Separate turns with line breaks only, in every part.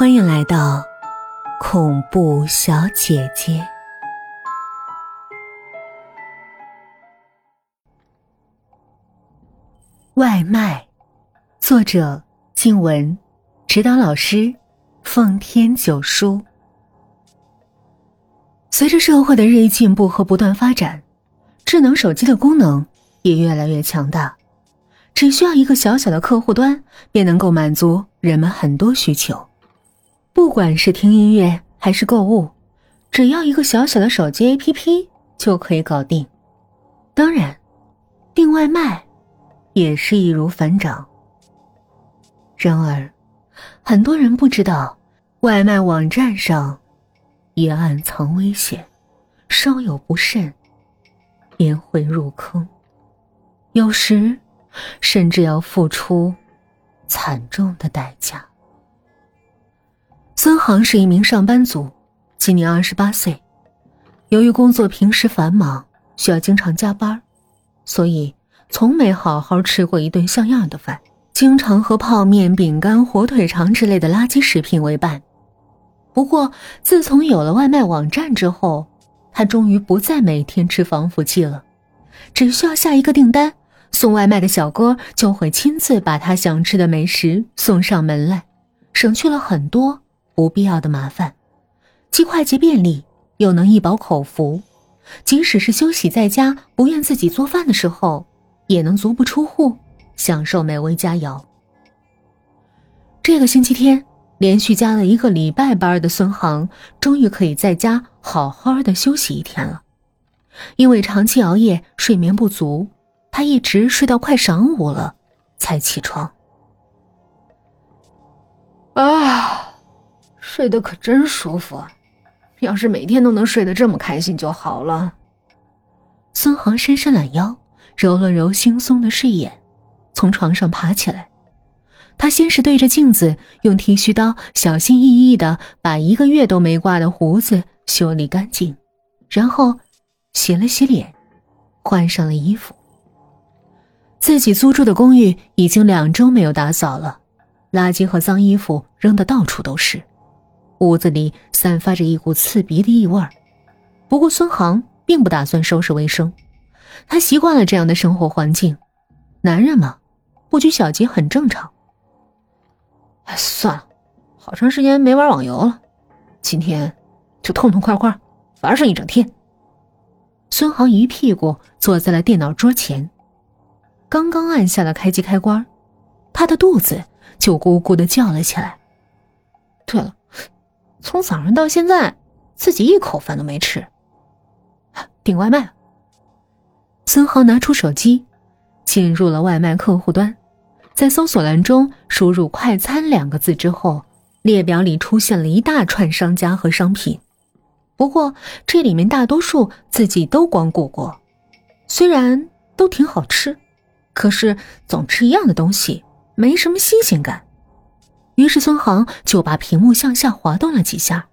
欢迎来到恐怖小姐姐。外卖，作者：静文，指导老师：奉天九叔。随着社会的日益进步和不断发展，智能手机的功能也越来越强大，只需要一个小小的客户端，便能够满足人们很多需求。不管是听音乐还是购物，只要一个小小的手机 APP 就可以搞定。当然，订外卖也是易如反掌。然而，很多人不知道，外卖网站上也暗藏危险，稍有不慎便会入坑，有时甚至要付出惨重的代价。孙航是一名上班族，今年二十八岁。由于工作平时繁忙，需要经常加班，所以从没好好吃过一顿像样的饭，经常和泡面、饼干、火腿肠之类的垃圾食品为伴。不过，自从有了外卖网站之后，他终于不再每天吃防腐剂了，只需要下一个订单，送外卖的小哥就会亲自把他想吃的美食送上门来，省去了很多。不必要的麻烦，既快捷便利，又能一饱口福。即使是休息在家，不愿自己做饭的时候，也能足不出户享受美味佳肴。这个星期天，连续加了一个礼拜班的孙航，终于可以在家好好的休息一天了。因为长期熬夜，睡眠不足，他一直睡到快晌午了才起床。
啊！睡得可真舒服，要是每天都能睡得这么开心就好了。
孙航伸伸懒腰，揉了揉惺忪的睡眼，从床上爬起来。他先是对着镜子用剃须刀小心翼翼的把一个月都没刮的胡子修理干净，然后洗了洗脸，换上了衣服。自己租住的公寓已经两周没有打扫了，垃圾和脏衣服扔的到处都是。屋子里散发着一股刺鼻的异味不过孙航并不打算收拾卫生，他习惯了这样的生活环境。男人嘛，不拘小节很正常。
哎，算了，好长时间没玩网游了，今天就痛痛快快玩上一整天。
孙航一屁股坐在了电脑桌前，刚刚按下了开机开关，他的肚子就咕咕的叫了起来。
对了。从早上到现在，自己一口饭都没吃。订外卖。
孙浩拿出手机，进入了外卖客户端，在搜索栏中输入“快餐”两个字之后，列表里出现了一大串商家和商品。不过这里面大多数自己都光顾过，虽然都挺好吃，可是总吃一样的东西，没什么新鲜感。于是孙航就把屏幕向下滑动了几下，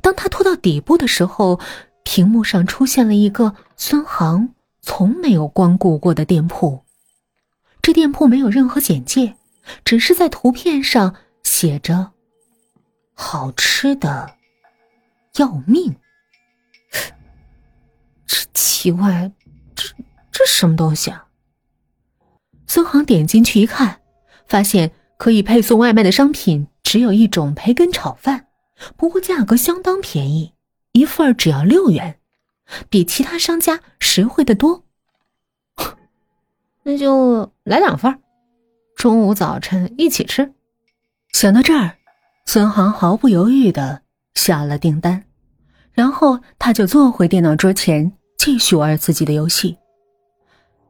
当他拖到底部的时候，屏幕上出现了一个孙航从没有光顾过的店铺。这店铺没有任何简介，只是在图片上写着“好吃的要命”。这奇怪，这这什么东西啊？孙航点进去一看，发现。可以配送外卖的商品只有一种培根炒饭，不过价格相当便宜，一份只要六元，比其他商家实惠的多。
那就来两份，中午早晨一起吃。
想到这儿，孙航毫不犹豫的下了订单，然后他就坐回电脑桌前继续玩自己的游戏。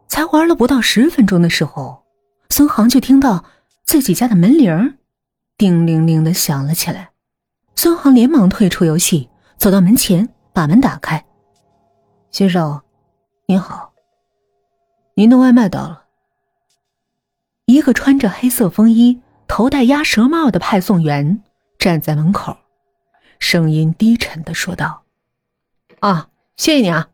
才玩了不到十分钟的时候，孙航就听到。自己家的门铃叮铃铃的响了起来。孙航连忙退出游戏，走到门前，把门打开。
先生，您好，您的外卖到了。
一个穿着黑色风衣、头戴鸭舌帽的派送员站在门口，声音低沉的说道：“
啊，谢谢你啊。”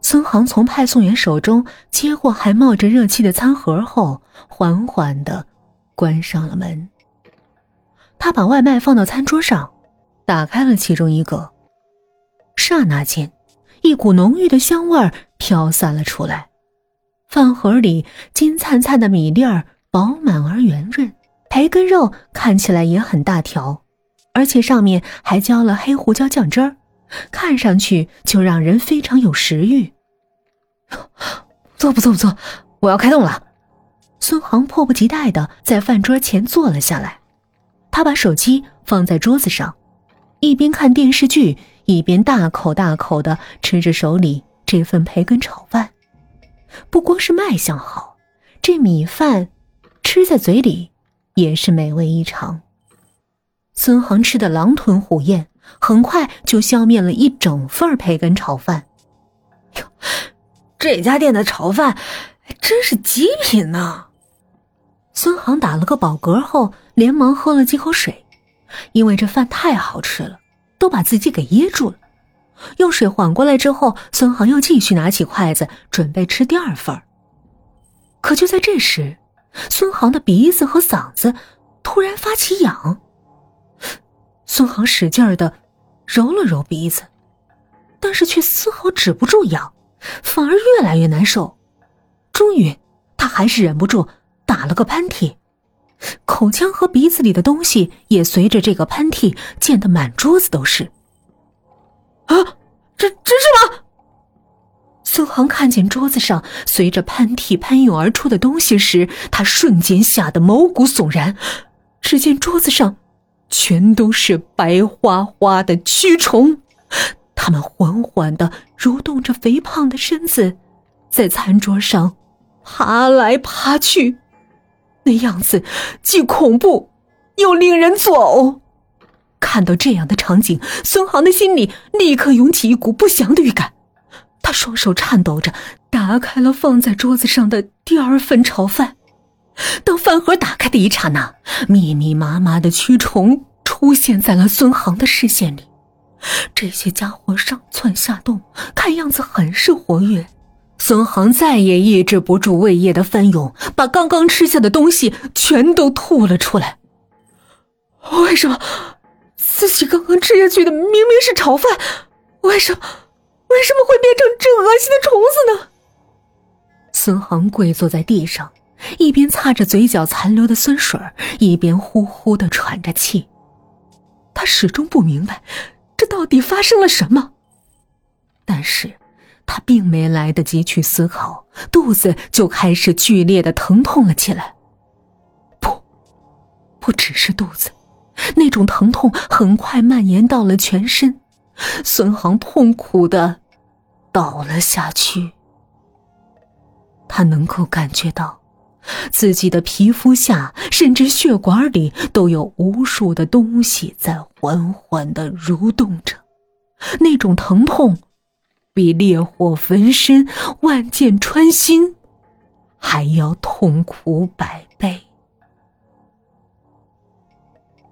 孙航从派送员手中接过还冒着热气的餐盒后，缓缓的。关上了门，他把外卖放到餐桌上，打开了其中一个。刹那间，一股浓郁的香味儿飘散了出来。饭盒里金灿灿的米粒儿饱满而圆润，培根肉看起来也很大条，而且上面还浇了黑胡椒酱汁儿，看上去就让人非常有食欲。
不错不错不错，我要开动了。
孙航迫不及待的在饭桌前坐了下来，他把手机放在桌子上，一边看电视剧，一边大口大口的吃着手里这份培根炒饭。不光是卖相好，这米饭吃在嘴里也是美味异常。孙航吃的狼吞虎咽，很快就消灭了一整份培根炒饭。
哟，这家店的炒饭真是极品呢！
孙航打了个饱嗝后，连忙喝了几口水，因为这饭太好吃了，都把自己给噎住了。用水缓过来之后，孙航又继续拿起筷子准备吃第二份可就在这时，孙航的鼻子和嗓子突然发起痒。孙航使劲的揉了揉鼻子，但是却丝毫止不住痒，反而越来越难受。终于，他还是忍不住打了个喷嚏，口腔和鼻子里的东西也随着这个喷嚏溅得满桌子都是。
啊，这这是什么？
孙航看见桌子上随着喷嚏喷涌而出的东西时，他瞬间吓得毛骨悚然。只见桌子上全都是白花花的蛆虫，它们缓缓的蠕动着肥胖的身子，在餐桌上爬来爬去，那样子既恐怖又令人作呕。看到这样的场景，孙航的心里立刻涌起一股不祥的预感。他双手颤抖着打开了放在桌子上的第二份炒饭。当饭盒打开的一刹那，密密麻麻的蛆虫出现在了孙航的视线里。这些家伙上蹿下动，看样子很是活跃。孙航再也抑制不住胃液的翻涌，把刚刚吃下的东西全都吐了出来。
为什么？自己刚刚吃下去的明明是炒饭，为什么为什么会变成这恶心的虫子呢？
孙航跪坐在地上，一边擦着嘴角残留的酸水，一边呼呼的喘着气。他始终不明白这到底发生了什么，但是他并没来得及去思考，肚子就开始剧烈的疼痛了起来。不，不只是肚子。那种疼痛很快蔓延到了全身，孙航痛苦的倒了下去。他能够感觉到，自己的皮肤下甚至血管里都有无数的东西在缓缓的蠕动着，那种疼痛，比烈火焚身、万箭穿心还要痛苦百倍。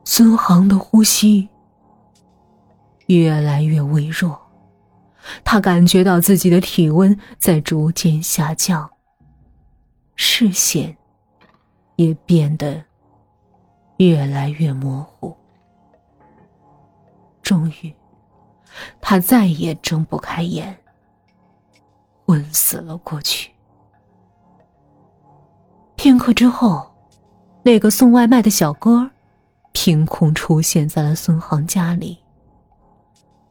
孙航的呼吸越来越微弱，他感觉到自己的体温在逐渐下降，视线也变得越来越模糊。终于，他再也睁不开眼，昏死了过去。片刻之后，那个送外卖的小哥。凭空出现在了孙航家里。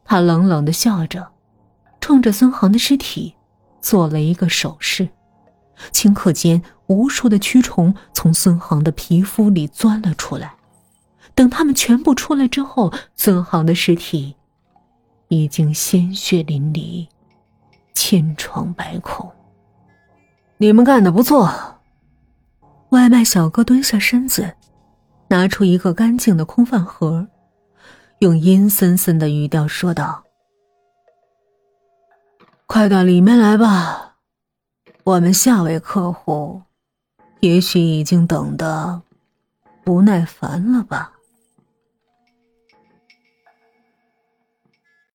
他冷冷的笑着，冲着孙航的尸体做了一个手势。顷刻间，无数的蛆虫从孙航的皮肤里钻了出来。等他们全部出来之后，孙航的尸体已经鲜血淋漓，千疮百孔。
你们干的不错。
外卖小哥蹲下身子。拿出一个干净的空饭盒，用阴森森的语调说道：“
快到里面来吧，我们下位客户，也许已经等的不耐烦了吧。”